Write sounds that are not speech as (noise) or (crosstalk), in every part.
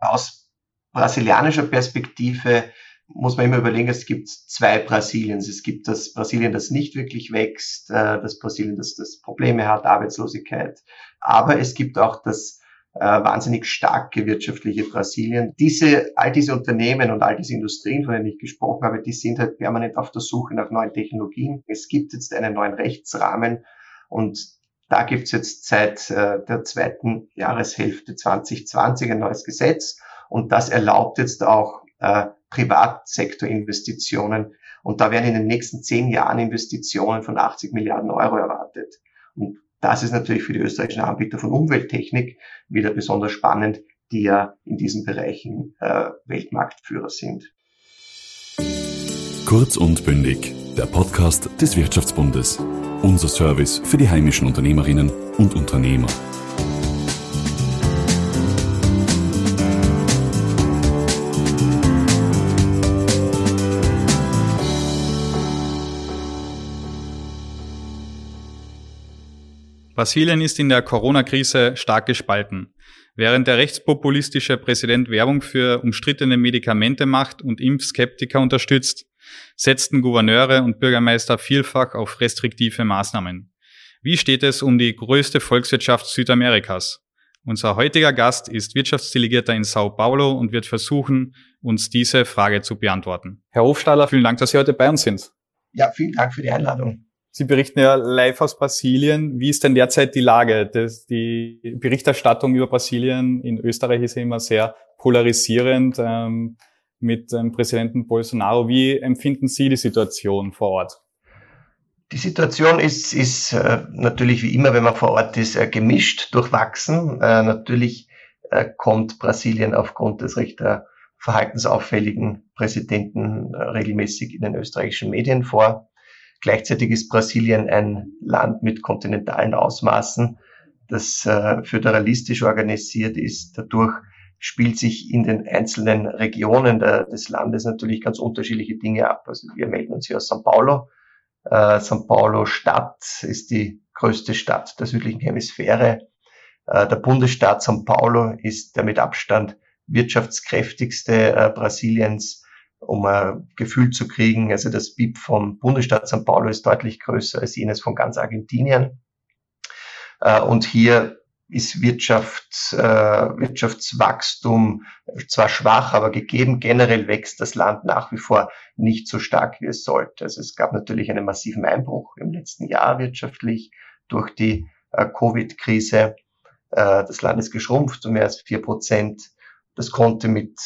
aus brasilianischer Perspektive muss man immer überlegen, es gibt zwei Brasiliens. Es gibt das Brasilien, das nicht wirklich wächst, äh, das Brasilien, das, das Probleme hat, Arbeitslosigkeit. Aber es gibt auch das äh, wahnsinnig starke wirtschaftliche Brasilien. Diese, all diese Unternehmen und all diese Industrien, von denen ich gesprochen habe, die sind halt permanent auf der Suche nach neuen Technologien. Es gibt jetzt einen neuen Rechtsrahmen und da gibt es jetzt seit äh, der zweiten Jahreshälfte 2020 ein neues Gesetz und das erlaubt jetzt auch äh, Privatsektorinvestitionen. Und da werden in den nächsten zehn Jahren Investitionen von 80 Milliarden Euro erwartet. Und das ist natürlich für die österreichischen Anbieter von Umwelttechnik wieder besonders spannend, die ja in diesen Bereichen äh, Weltmarktführer sind. Kurz und bündig, der Podcast des Wirtschaftsbundes. Unser Service für die heimischen Unternehmerinnen und Unternehmer. Brasilien ist in der Corona-Krise stark gespalten. Während der rechtspopulistische Präsident Werbung für umstrittene Medikamente macht und Impfskeptiker unterstützt, setzten Gouverneure und Bürgermeister vielfach auf restriktive Maßnahmen. Wie steht es um die größte Volkswirtschaft Südamerikas? Unser heutiger Gast ist Wirtschaftsdelegierter in Sao Paulo und wird versuchen, uns diese Frage zu beantworten. Herr Hofstahler, vielen Dank, dass Sie heute bei uns sind. Ja, vielen Dank für die Einladung. Sie berichten ja live aus Brasilien. Wie ist denn derzeit die Lage? Das, die Berichterstattung über Brasilien in Österreich ist ja immer sehr polarisierend ähm, mit ähm, Präsidenten Bolsonaro. Wie empfinden Sie die Situation vor Ort? Die Situation ist, ist äh, natürlich wie immer, wenn man vor Ort ist, äh, gemischt, durchwachsen. Äh, natürlich äh, kommt Brasilien aufgrund des recht äh, verhaltensauffälligen Präsidenten regelmäßig in den österreichischen Medien vor. Gleichzeitig ist Brasilien ein Land mit kontinentalen Ausmaßen, das föderalistisch organisiert ist. Dadurch spielt sich in den einzelnen Regionen der, des Landes natürlich ganz unterschiedliche Dinge ab. Also wir melden uns hier aus São Paulo. Äh, São Paulo Stadt ist die größte Stadt der südlichen Hemisphäre. Äh, der Bundesstaat São Paulo ist der mit Abstand wirtschaftskräftigste äh, Brasiliens um ein Gefühl zu kriegen. Also das BIP vom Bundesstaat São Paulo ist deutlich größer als jenes von ganz Argentinien. Äh, und hier ist Wirtschaft, äh, Wirtschaftswachstum zwar schwach, aber gegeben. Generell wächst das Land nach wie vor nicht so stark, wie es sollte. Also es gab natürlich einen massiven Einbruch im letzten Jahr wirtschaftlich durch die äh, Covid-Krise. das Land ist geschrumpft um mehr als vier Prozent. Das konnte mit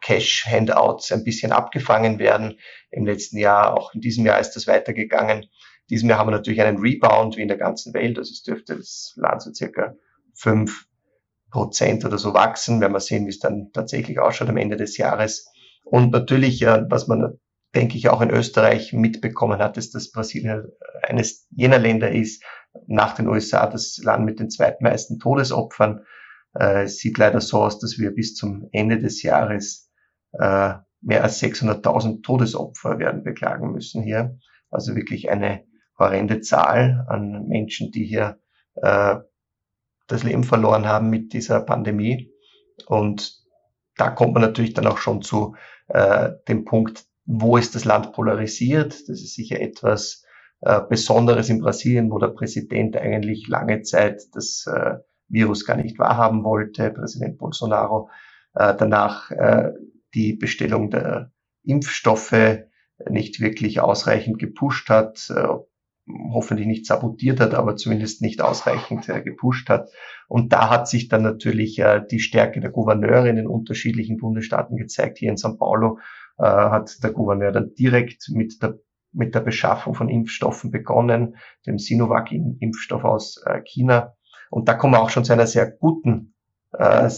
Cash-Handouts ein bisschen abgefangen werden. Im letzten Jahr, auch in diesem Jahr ist das weitergegangen. Diesem Jahr haben wir natürlich einen Rebound wie in der ganzen Welt. Also es dürfte das Land so circa fünf Prozent oder so wachsen. Werden wir sehen, wie es dann tatsächlich ausschaut am Ende des Jahres. Und natürlich, was man, denke ich, auch in Österreich mitbekommen hat, ist, dass Brasilien eines jener Länder ist, nach den USA das Land mit den zweitmeisten Todesopfern. Äh, es sieht leider so aus, dass wir bis zum Ende des Jahres äh, mehr als 600.000 Todesopfer werden beklagen müssen hier. Also wirklich eine horrende Zahl an Menschen, die hier äh, das Leben verloren haben mit dieser Pandemie. Und da kommt man natürlich dann auch schon zu äh, dem Punkt, wo ist das Land polarisiert. Das ist sicher etwas äh, Besonderes in Brasilien, wo der Präsident eigentlich lange Zeit das äh, Virus gar nicht wahrhaben wollte, Präsident Bolsonaro. Äh, danach äh, die Bestellung der Impfstoffe nicht wirklich ausreichend gepusht hat, äh, hoffentlich nicht sabotiert hat, aber zumindest nicht ausreichend äh, gepusht hat. Und da hat sich dann natürlich äh, die Stärke der Gouverneure in den unterschiedlichen Bundesstaaten gezeigt. Hier in São Paulo hat der Gouverneur dann direkt mit der mit der Beschaffung von Impfstoffen begonnen, dem Sinovac-Impfstoff aus China. Und da kommen wir auch schon zu einer sehr guten, äh,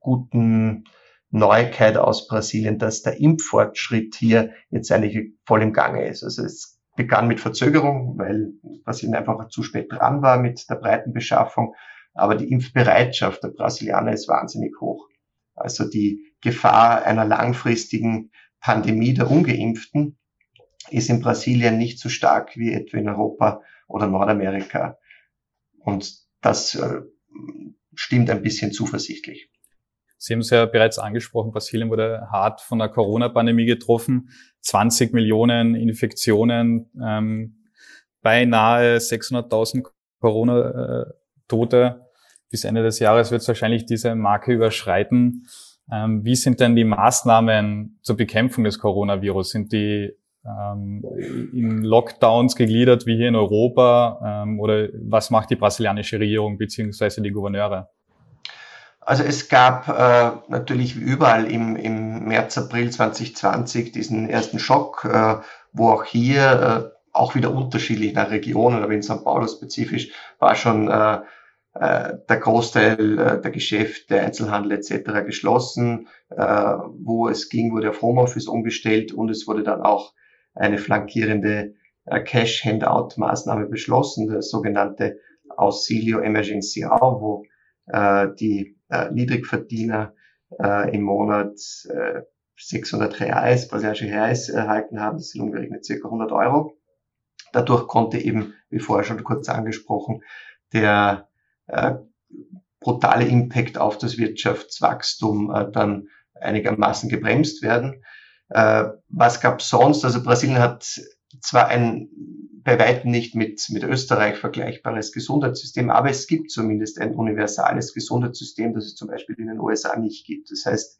guten Neuigkeit aus Brasilien, dass der Impffortschritt hier jetzt eigentlich voll im Gange ist. Also es begann mit Verzögerung, weil Brasilien einfach zu spät dran war mit der breiten Beschaffung. Aber die Impfbereitschaft der Brasilianer ist wahnsinnig hoch. Also die Gefahr einer langfristigen Pandemie der Ungeimpften ist in Brasilien nicht so stark wie etwa in Europa oder Nordamerika. Und das äh, stimmt ein bisschen zuversichtlich. Sie haben es ja bereits angesprochen, Brasilien wurde hart von der Corona-Pandemie getroffen. 20 Millionen Infektionen, ähm, beinahe 600.000 Corona-Tote. Bis Ende des Jahres wird es wahrscheinlich diese Marke überschreiten. Ähm, wie sind denn die Maßnahmen zur Bekämpfung des Coronavirus? Sind die ähm, in Lockdowns gegliedert wie hier in Europa? Ähm, oder was macht die brasilianische Regierung beziehungsweise die Gouverneure? Also es gab äh, natürlich wie überall im, im März, April 2020 diesen ersten Schock, äh, wo auch hier äh, auch wieder unterschiedlich nach Regionen, aber in St. Paulo spezifisch war schon äh, äh, der Großteil äh, der Geschäfte, Einzelhandel etc. geschlossen. Äh, wo es ging, wurde auf Homeoffice umgestellt und es wurde dann auch eine flankierende äh, Cash-Handout-Maßnahme beschlossen, das sogenannte Auxilio Emergencial, wo äh, die äh, Niedrigverdiener äh, im Monat äh, 600 Reais, brasilianische Reais erhalten haben. Das sind umgerechnet circa 100 Euro. Dadurch konnte eben, wie vorher schon kurz angesprochen, der äh, brutale Impact auf das Wirtschaftswachstum äh, dann einigermaßen gebremst werden. Äh, was gab sonst? Also Brasilien hat zwar ein bei weitem nicht mit, mit Österreich vergleichbares Gesundheitssystem, aber es gibt zumindest ein universales Gesundheitssystem, das es zum Beispiel in den USA nicht gibt. Das heißt,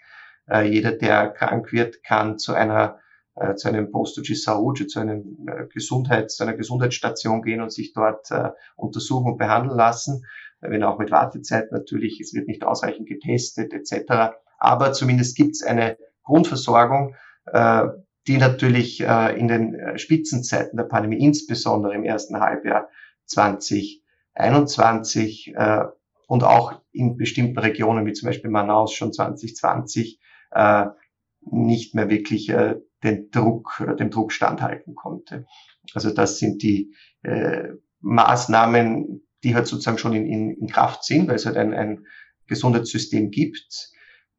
äh, jeder, der krank wird, kann zu einer äh, zu einem Posto de zu einem äh, Gesundheits, zu einer Gesundheitsstation gehen und sich dort untersuchen und behandeln lassen, wenn auch mit Wartezeit natürlich, es wird nicht ausreichend getestet etc. Aber zumindest gibt es eine Grundversorgung, die natürlich äh, in den äh, Spitzenzeiten der Pandemie, insbesondere im ersten Halbjahr 2021 äh, und auch in bestimmten Regionen wie zum Beispiel Manaus schon 2020 äh, nicht mehr wirklich äh, den Druck, äh, dem Druck standhalten konnte. Also das sind die äh, Maßnahmen, die halt sozusagen schon in, in, in Kraft sind, weil es halt ein, ein Gesundheitssystem gibt.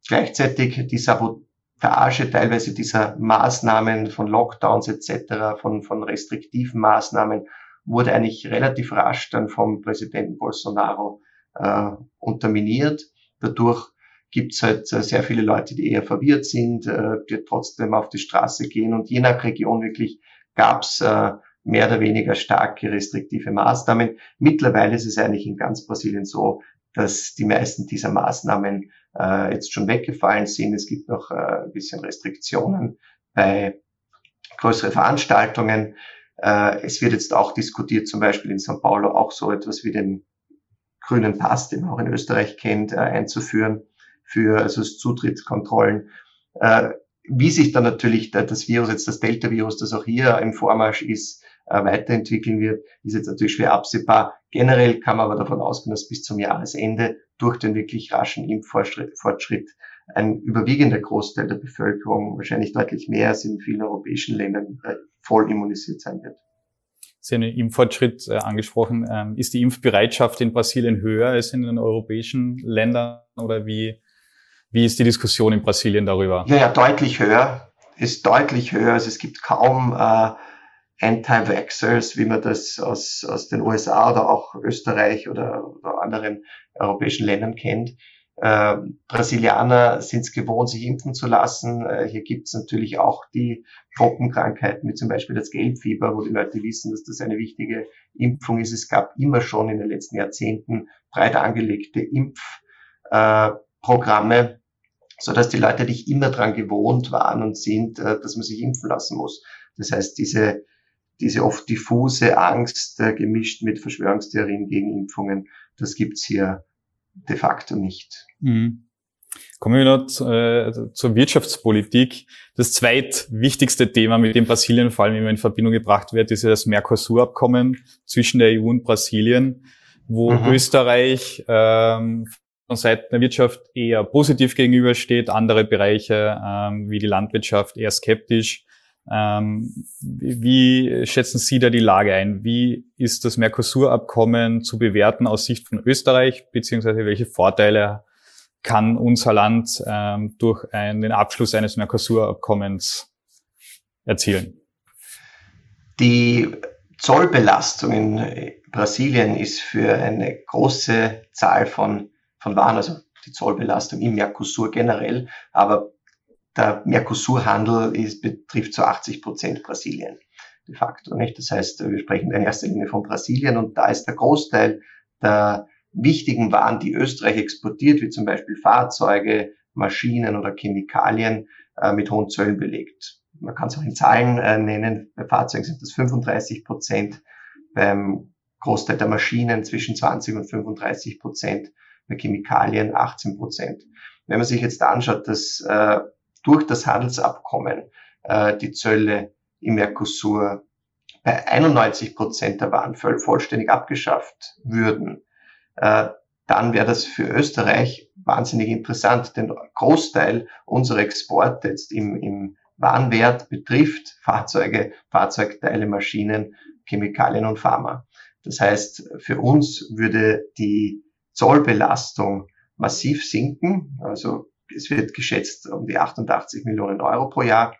Gleichzeitig die Sabot Verarsche teilweise dieser Maßnahmen von Lockdowns etc., von, von restriktiven Maßnahmen, wurde eigentlich relativ rasch dann vom Präsidenten Bolsonaro äh, unterminiert. Dadurch gibt es halt äh, sehr viele Leute, die eher verwirrt sind, äh, die trotzdem auf die Straße gehen. Und je nach Region wirklich gab es äh, mehr oder weniger starke restriktive Maßnahmen. Mittlerweile ist es eigentlich in ganz Brasilien so, dass die meisten dieser Maßnahmen äh, jetzt schon weggefallen sind. Es gibt noch äh, ein bisschen Restriktionen bei größeren Veranstaltungen. Äh, es wird jetzt auch diskutiert, zum Beispiel in São Paulo auch so etwas wie den grünen Pass, den man auch in Österreich kennt, äh, einzuführen für also Zutrittskontrollen. Äh, wie sich dann natürlich das Virus, jetzt das Delta-Virus, das auch hier im Vormarsch ist, äh, weiterentwickeln wird, ist jetzt natürlich schwer absehbar. Generell kann man aber davon ausgehen, dass bis zum Jahresende durch den wirklich raschen Impffortschritt ein überwiegender Großteil der Bevölkerung, wahrscheinlich deutlich mehr als in vielen europäischen Ländern, äh, voll immunisiert sein wird. Sie haben den Impffortschritt äh, angesprochen. Ähm, ist die Impfbereitschaft in Brasilien höher als in den europäischen Ländern oder wie, wie ist die Diskussion in Brasilien darüber? Ja, ja, deutlich höher. Ist deutlich höher. Also es gibt kaum äh, Anti-Vaxxers, wie man das aus, aus den USA oder auch Österreich oder, oder anderen europäischen Ländern kennt. Äh, Brasilianer sind es gewohnt, sich impfen zu lassen. Äh, hier gibt es natürlich auch die Trockenkrankheiten, wie zum Beispiel das Gelbfieber, wo die Leute wissen, dass das eine wichtige Impfung ist. Es gab immer schon in den letzten Jahrzehnten breit angelegte Impfprogramme, äh, so dass die Leute nicht immer dran gewohnt waren und sind, äh, dass man sich impfen lassen muss. Das heißt, diese diese oft diffuse Angst äh, gemischt mit Verschwörungstheorien gegen Impfungen, das gibt's hier de facto nicht. Mhm. Kommen wir noch zu, äh, zur Wirtschaftspolitik. Das zweitwichtigste Thema, mit dem Brasilien vor allem immer in Verbindung gebracht wird, ist ja das Mercosur-Abkommen zwischen der EU und Brasilien, wo mhm. Österreich ähm, von Seiten der Wirtschaft eher positiv gegenübersteht, andere Bereiche ähm, wie die Landwirtschaft eher skeptisch. Ähm, wie schätzen Sie da die Lage ein? Wie ist das Mercosur-Abkommen zu bewerten aus Sicht von Österreich, beziehungsweise welche Vorteile kann unser Land ähm, durch ein, den Abschluss eines Mercosur-Abkommens erzielen? Die Zollbelastung in Brasilien ist für eine große Zahl von von Waren, also die Zollbelastung im Mercosur generell, aber der Mercosur-Handel betrifft zu 80 Prozent Brasilien de facto. Nicht? Das heißt, wir sprechen in erster Linie von Brasilien und da ist der Großteil der wichtigen Waren, die Österreich exportiert, wie zum Beispiel Fahrzeuge, Maschinen oder Chemikalien, äh, mit hohen Zöllen belegt. Man kann es auch in Zahlen äh, nennen. Bei Fahrzeugen sind das 35 Prozent, beim Großteil der Maschinen zwischen 20 und 35 Prozent, bei Chemikalien 18 Prozent. Wenn man sich jetzt anschaut, dass äh, durch das Handelsabkommen äh, die Zölle im Mercosur bei 91 Prozent der Waren vollständig abgeschafft würden, äh, dann wäre das für Österreich wahnsinnig interessant, denn Großteil unserer Exporte jetzt im, im Warenwert betrifft Fahrzeuge, Fahrzeugteile, Maschinen, Chemikalien und Pharma. Das heißt, für uns würde die Zollbelastung massiv sinken. Also es wird geschätzt um die 88 Millionen Euro pro Jahr.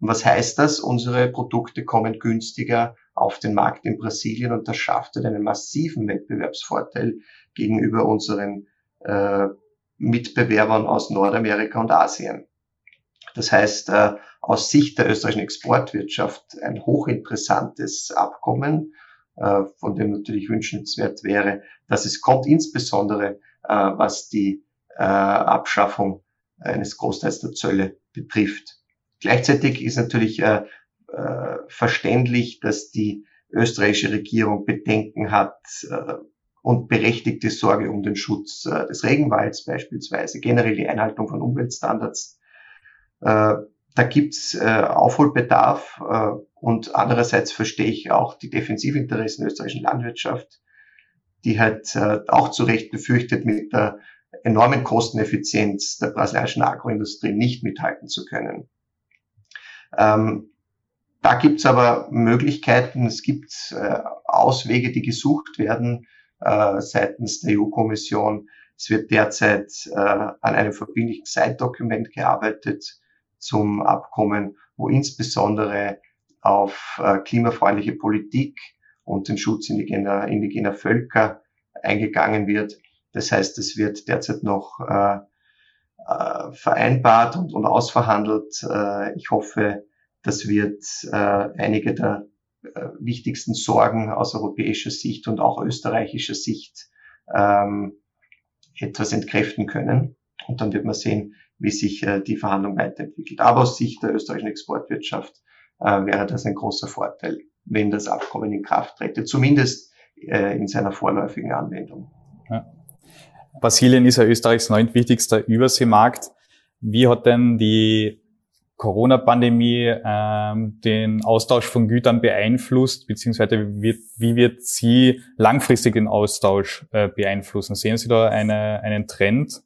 Und was heißt das? Unsere Produkte kommen günstiger auf den Markt in Brasilien und das schafft einen massiven Wettbewerbsvorteil gegenüber unseren äh, Mitbewerbern aus Nordamerika und Asien. Das heißt, äh, aus Sicht der österreichischen Exportwirtschaft ein hochinteressantes Abkommen, äh, von dem natürlich wünschenswert wäre, dass es kommt, insbesondere äh, was die äh, Abschaffung eines Großteils der Zölle betrifft. Gleichzeitig ist natürlich äh, äh, verständlich, dass die österreichische Regierung Bedenken hat äh, und berechtigte Sorge um den Schutz äh, des Regenwalds beispielsweise, generell die Einhaltung von Umweltstandards. Äh, da gibt's äh, Aufholbedarf äh, und andererseits verstehe ich auch die Defensivinteressen der österreichischen Landwirtschaft, die halt äh, auch zu Recht befürchtet, mit der enormen Kosteneffizienz der brasilianischen Agroindustrie nicht mithalten zu können. Ähm, da gibt's aber Möglichkeiten, es gibt äh, Auswege, die gesucht werden äh, seitens der EU-Kommission. Es wird derzeit äh, an einem verbindlichen Zeitdokument gearbeitet zum Abkommen, wo insbesondere auf äh, klimafreundliche Politik und den Schutz indigener, indigener Völker eingegangen wird. Das heißt, es wird derzeit noch äh, äh, vereinbart und, und ausverhandelt. Äh, ich hoffe, das wird äh, einige der äh, wichtigsten Sorgen aus europäischer Sicht und auch österreichischer Sicht ähm, etwas entkräften können. Und dann wird man sehen, wie sich äh, die Verhandlung weiterentwickelt. Aber aus Sicht der österreichischen Exportwirtschaft äh, wäre das ein großer Vorteil, wenn das Abkommen in Kraft trete, zumindest äh, in seiner vorläufigen Anwendung. Ja. Brasilien ist ja Österreichs neuntwichtigster Überseemarkt. Wie hat denn die Corona-Pandemie ähm, den Austausch von Gütern beeinflusst, beziehungsweise wird, wie wird sie langfristig den Austausch äh, beeinflussen? Sehen Sie da eine, einen Trend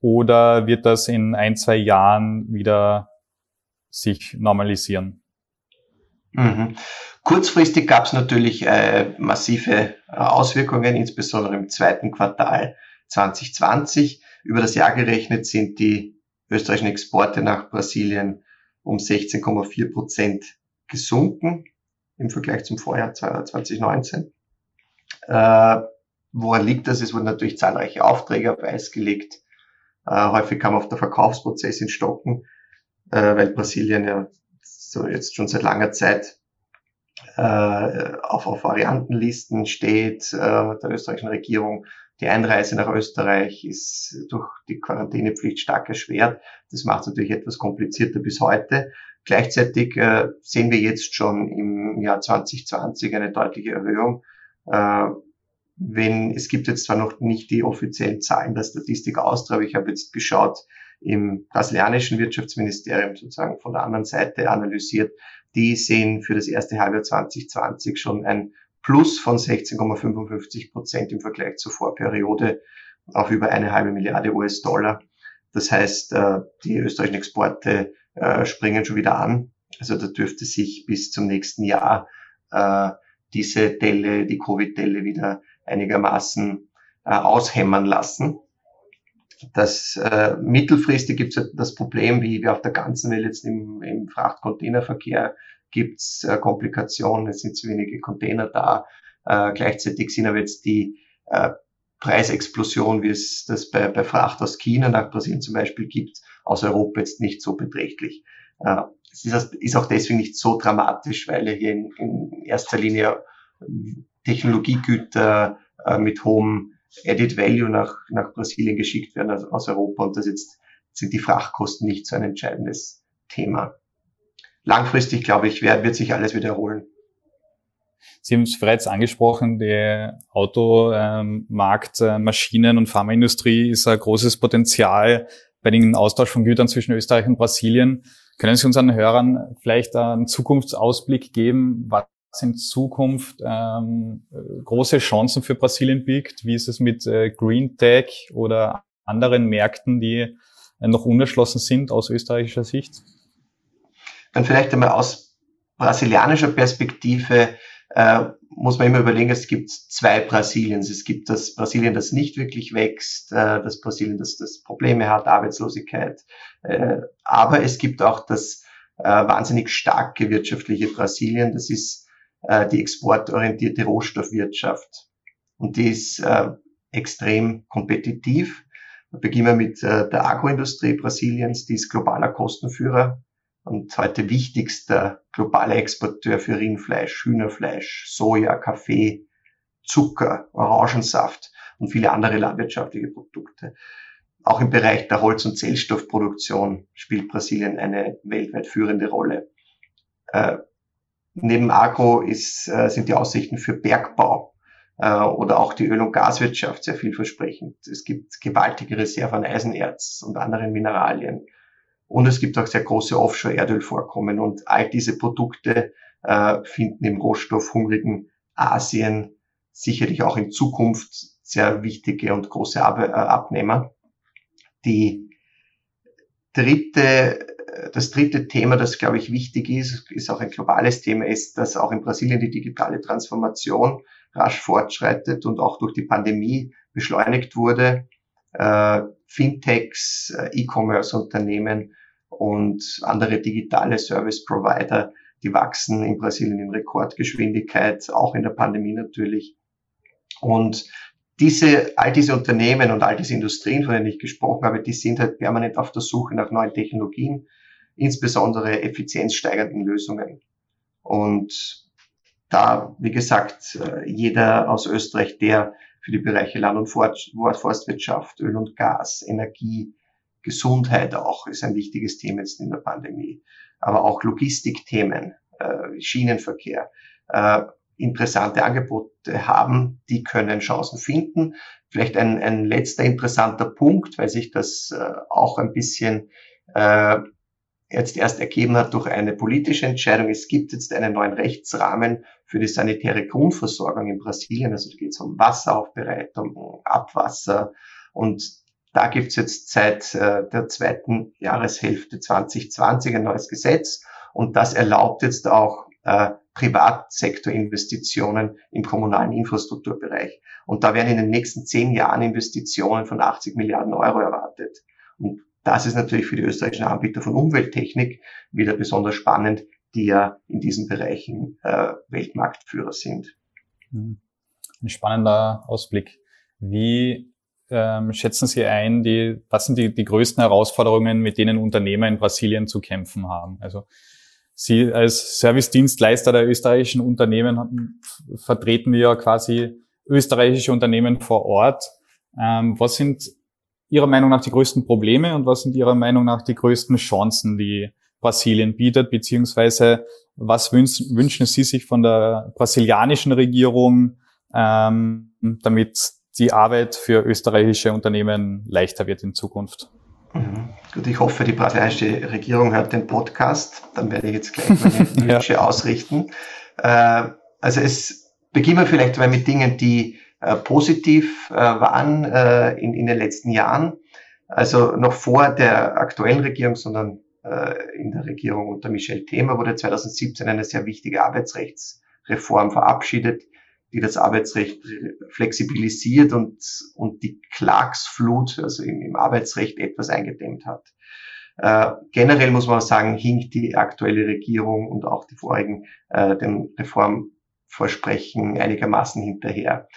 oder wird das in ein, zwei Jahren wieder sich normalisieren? Mhm. Kurzfristig gab es natürlich äh, massive äh, Auswirkungen, insbesondere im zweiten Quartal 2020. Über das Jahr gerechnet sind die österreichischen Exporte nach Brasilien um 16,4 Prozent gesunken im Vergleich zum Vorjahr 2019. Äh, woran liegt das? Es wurden natürlich zahlreiche Aufträge auf Eis gelegt. Äh, häufig kam auch der Verkaufsprozess in Stocken, äh, weil Brasilien ja so jetzt schon seit langer Zeit äh, auf, auf Variantenlisten steht äh, der österreichischen Regierung die Einreise nach Österreich ist durch die Quarantänepflicht stark erschwert. Das macht es natürlich etwas komplizierter bis heute. Gleichzeitig äh, sehen wir jetzt schon im Jahr 2020 eine deutliche Erhöhung. Äh, wenn, es gibt jetzt zwar noch nicht die offiziellen Zahlen der Statistik Austria, aber ich habe jetzt geschaut, im brasilianischen Wirtschaftsministerium sozusagen von der anderen Seite analysiert, die sehen für das erste Halbjahr 2020 schon ein Plus von 16,55 Prozent im Vergleich zur Vorperiode auf über eine halbe Milliarde US-Dollar. Das heißt, äh, die österreichischen Exporte äh, springen schon wieder an. Also da dürfte sich bis zum nächsten Jahr äh, diese Delle, die Covid-Delle wieder einigermaßen aushämmern lassen. Das äh, mittelfristig gibt es das Problem, wie wir auf der ganzen Welt jetzt im, im Frachtcontainerverkehr gibt es äh, Komplikationen, es sind zu wenige Container da. Äh, gleichzeitig sind aber jetzt die äh, Preisexplosion, wie es das bei, bei Fracht aus China nach Brasilien zum Beispiel gibt, aus Europa jetzt nicht so beträchtlich. Äh, es ist, ist auch deswegen nicht so dramatisch, weil hier in, in erster Linie Technologiegüter äh, mit hohem Added Value nach, nach Brasilien geschickt werden also aus Europa und das jetzt sind die Frachtkosten nicht so ein entscheidendes Thema. Langfristig, glaube ich, wird, wird sich alles wiederholen. Sie haben es bereits angesprochen, der Automarkt, ähm, Maschinen- und Pharmaindustrie ist ein großes Potenzial bei den Austausch von Gütern zwischen Österreich und Brasilien. Können Sie unseren Hörern vielleicht einen Zukunftsausblick geben, was in Zukunft ähm, große Chancen für Brasilien birgt? Wie ist es mit äh, Green Tech oder anderen Märkten, die äh, noch unerschlossen sind aus österreichischer Sicht? Dann vielleicht einmal aus brasilianischer Perspektive äh, muss man immer überlegen, es gibt zwei Brasiliens. Es gibt das Brasilien, das nicht wirklich wächst, äh, das Brasilien, das, das Probleme hat, Arbeitslosigkeit. Äh, aber es gibt auch das äh, wahnsinnig starke wirtschaftliche Brasilien. Das ist äh, die exportorientierte Rohstoffwirtschaft. Und die ist äh, extrem kompetitiv. Beginnen wir mit der Agroindustrie Brasiliens, die ist globaler Kostenführer und heute wichtigster globaler Exporteur für Rindfleisch, Hühnerfleisch, Soja, Kaffee, Zucker, Orangensaft und viele andere landwirtschaftliche Produkte. Auch im Bereich der Holz- und Zellstoffproduktion spielt Brasilien eine weltweit führende Rolle. Äh, neben Agro ist, äh, sind die Aussichten für Bergbau äh, oder auch die Öl- und Gaswirtschaft sehr vielversprechend. Es gibt gewaltige Reserven an Eisenerz und anderen Mineralien. Und es gibt auch sehr große Offshore-Erdölvorkommen. Und all diese Produkte äh, finden im rohstoffhungrigen Asien sicherlich auch in Zukunft sehr wichtige und große Ab äh, Abnehmer. Die dritte, das dritte Thema, das glaube ich wichtig ist, ist auch ein globales Thema, ist, dass auch in Brasilien die digitale Transformation rasch fortschreitet und auch durch die Pandemie beschleunigt wurde äh, Fintechs, äh, E-Commerce-Unternehmen und andere digitale Service-Provider, die wachsen in Brasilien in Rekordgeschwindigkeit, auch in der Pandemie natürlich. Und diese, all diese Unternehmen und all diese Industrien, von denen ich gesprochen habe, die sind halt permanent auf der Suche nach neuen Technologien, insbesondere effizienzsteigernden Lösungen. Und da, wie gesagt, äh, jeder aus Österreich, der für die Bereiche Land- und Forstwirtschaft, Öl und Gas, Energie, Gesundheit auch ist ein wichtiges Thema jetzt in der Pandemie. Aber auch Logistikthemen, äh, Schienenverkehr, äh, interessante Angebote haben, die können Chancen finden. Vielleicht ein, ein letzter interessanter Punkt, weil sich das auch ein bisschen jetzt erst ergeben hat durch eine politische Entscheidung. Es gibt jetzt einen neuen Rechtsrahmen für die sanitäre Grundversorgung in Brasilien. Also da geht es um Wasseraufbereitung, Abwasser. Und da gibt es jetzt seit äh, der zweiten Jahreshälfte 2020 ein neues Gesetz. Und das erlaubt jetzt auch äh, Privatsektorinvestitionen im kommunalen Infrastrukturbereich. Und da werden in den nächsten zehn Jahren Investitionen von 80 Milliarden Euro erwartet. Und das ist natürlich für die österreichischen Anbieter von Umwelttechnik wieder besonders spannend, die ja in diesen Bereichen äh, Weltmarktführer sind. Hm. Ein spannender Ausblick. Wie ähm, schätzen Sie ein, die, was sind die, die größten Herausforderungen, mit denen Unternehmer in Brasilien zu kämpfen haben? Also Sie als Servicedienstleister der österreichischen Unternehmen vertreten ja quasi österreichische Unternehmen vor Ort. Ähm, was sind Ihrer Meinung nach die größten Probleme und was sind Ihrer Meinung nach die größten Chancen, die Brasilien bietet, beziehungsweise was wünschen, wünschen Sie sich von der brasilianischen Regierung, ähm, damit die Arbeit für österreichische Unternehmen leichter wird in Zukunft? Mhm. Gut, ich hoffe, die brasilianische Regierung hört den Podcast. Dann werde ich jetzt gleich meine (laughs) Wünsche ja. ausrichten. Äh, also es beginnen wir vielleicht mal mit Dingen, die äh, positiv äh, waren äh, in, in den letzten Jahren. Also noch vor der aktuellen Regierung, sondern in der Regierung unter Michel Thema wurde 2017 eine sehr wichtige Arbeitsrechtsreform verabschiedet, die das Arbeitsrecht flexibilisiert und, und die Klagsflut, also im, im Arbeitsrecht etwas eingedämmt hat. Äh, generell muss man sagen, hinkt die aktuelle Regierung und auch die vorigen äh, den Reformversprechen einigermaßen hinterher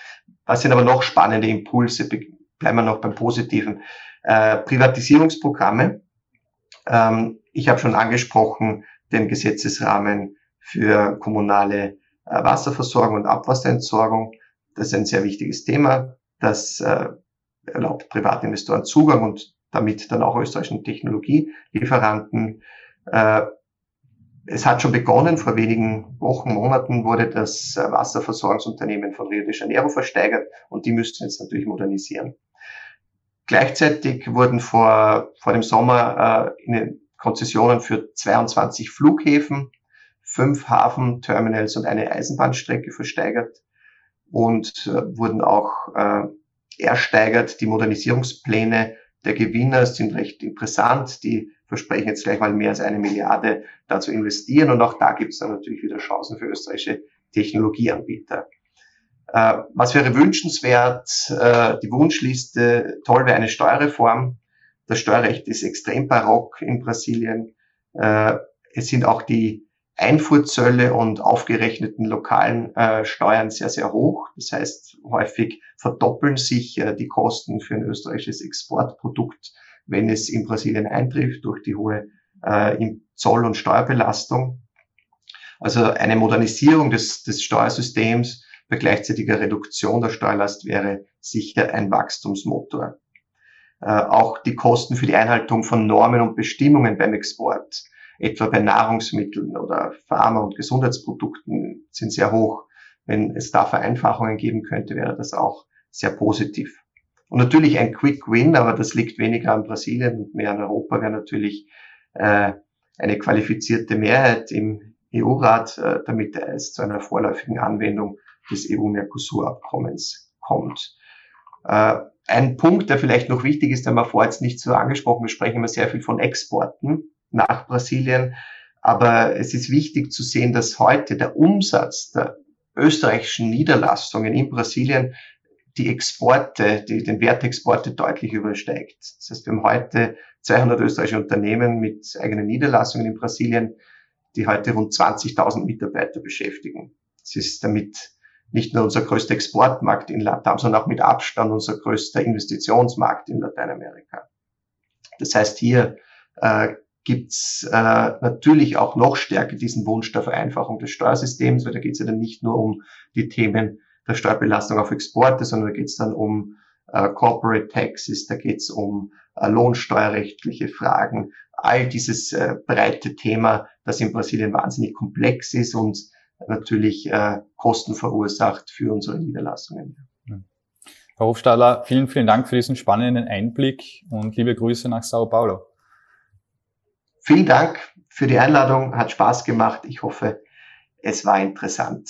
Was sind aber noch spannende Impulse? Bleiben wir noch beim Positiven. Äh, Privatisierungsprogramme. Ähm, ich habe schon angesprochen, den Gesetzesrahmen für kommunale äh, Wasserversorgung und Abwasserentsorgung. Das ist ein sehr wichtiges Thema. Das äh, erlaubt Privatinvestoren Zugang und damit dann auch österreichischen Technologielieferanten. Äh, es hat schon begonnen, vor wenigen Wochen, Monaten wurde das äh, Wasserversorgungsunternehmen von Rio de Janeiro versteigert und die müssten jetzt natürlich modernisieren. Gleichzeitig wurden vor, vor dem Sommer äh, in Konzessionen für 22 Flughäfen, fünf Hafenterminals und eine Eisenbahnstrecke versteigert und äh, wurden auch äh, ersteigert. Die Modernisierungspläne der Gewinner sind recht interessant. Die versprechen jetzt gleich mal mehr als eine Milliarde da zu investieren. Und auch da gibt es dann natürlich wieder Chancen für österreichische Technologieanbieter. Äh, was wäre wünschenswert? Äh, die Wunschliste, toll wäre eine Steuerreform. Das Steuerrecht ist extrem barock in Brasilien. Äh, es sind auch die Einfuhrzölle und aufgerechneten lokalen äh, Steuern sehr, sehr hoch. Das heißt, häufig verdoppeln sich äh, die Kosten für ein österreichisches Exportprodukt, wenn es in Brasilien eintrifft durch die hohe äh, Zoll- und Steuerbelastung. Also eine Modernisierung des, des Steuersystems bei gleichzeitiger Reduktion der Steuerlast wäre sicher ein Wachstumsmotor. Äh, auch die Kosten für die Einhaltung von Normen und Bestimmungen beim Export etwa bei Nahrungsmitteln oder Pharma- und Gesundheitsprodukten sind sehr hoch. Wenn es da Vereinfachungen geben könnte, wäre das auch sehr positiv. Und natürlich ein Quick Win, aber das liegt weniger an Brasilien und mehr an Europa, wäre natürlich äh, eine qualifizierte Mehrheit im EU-Rat, äh, damit es zu einer vorläufigen Anwendung des EU-Mercosur-Abkommens kommt. Äh, ein Punkt, der vielleicht noch wichtig ist, den wir vorher jetzt nicht so angesprochen, wir sprechen immer sehr viel von Exporten nach Brasilien. Aber es ist wichtig zu sehen, dass heute der Umsatz der österreichischen Niederlassungen in Brasilien die Exporte, die, den Wertexporte deutlich übersteigt. Das heißt, wir haben heute 200 österreichische Unternehmen mit eigenen Niederlassungen in Brasilien, die heute rund 20.000 Mitarbeiter beschäftigen. Es ist damit nicht nur unser größter Exportmarkt in Latam, sondern auch mit Abstand unser größter Investitionsmarkt in Lateinamerika. Das heißt, hier äh, gibt's äh, natürlich auch noch stärker diesen Wunsch der Vereinfachung des Steuersystems, weil da geht es ja dann nicht nur um die Themen der Steuerbelastung auf Exporte, sondern da geht es dann um äh, Corporate Taxes, da geht es um äh, lohnsteuerrechtliche Fragen, all dieses äh, breite Thema, das in Brasilien wahnsinnig komplex ist und natürlich äh, Kosten verursacht für unsere Niederlassungen. Herr Hofstadler, vielen, vielen Dank für diesen spannenden Einblick und liebe Grüße nach Sao Paulo. Vielen Dank für die Einladung, hat Spaß gemacht. Ich hoffe, es war interessant.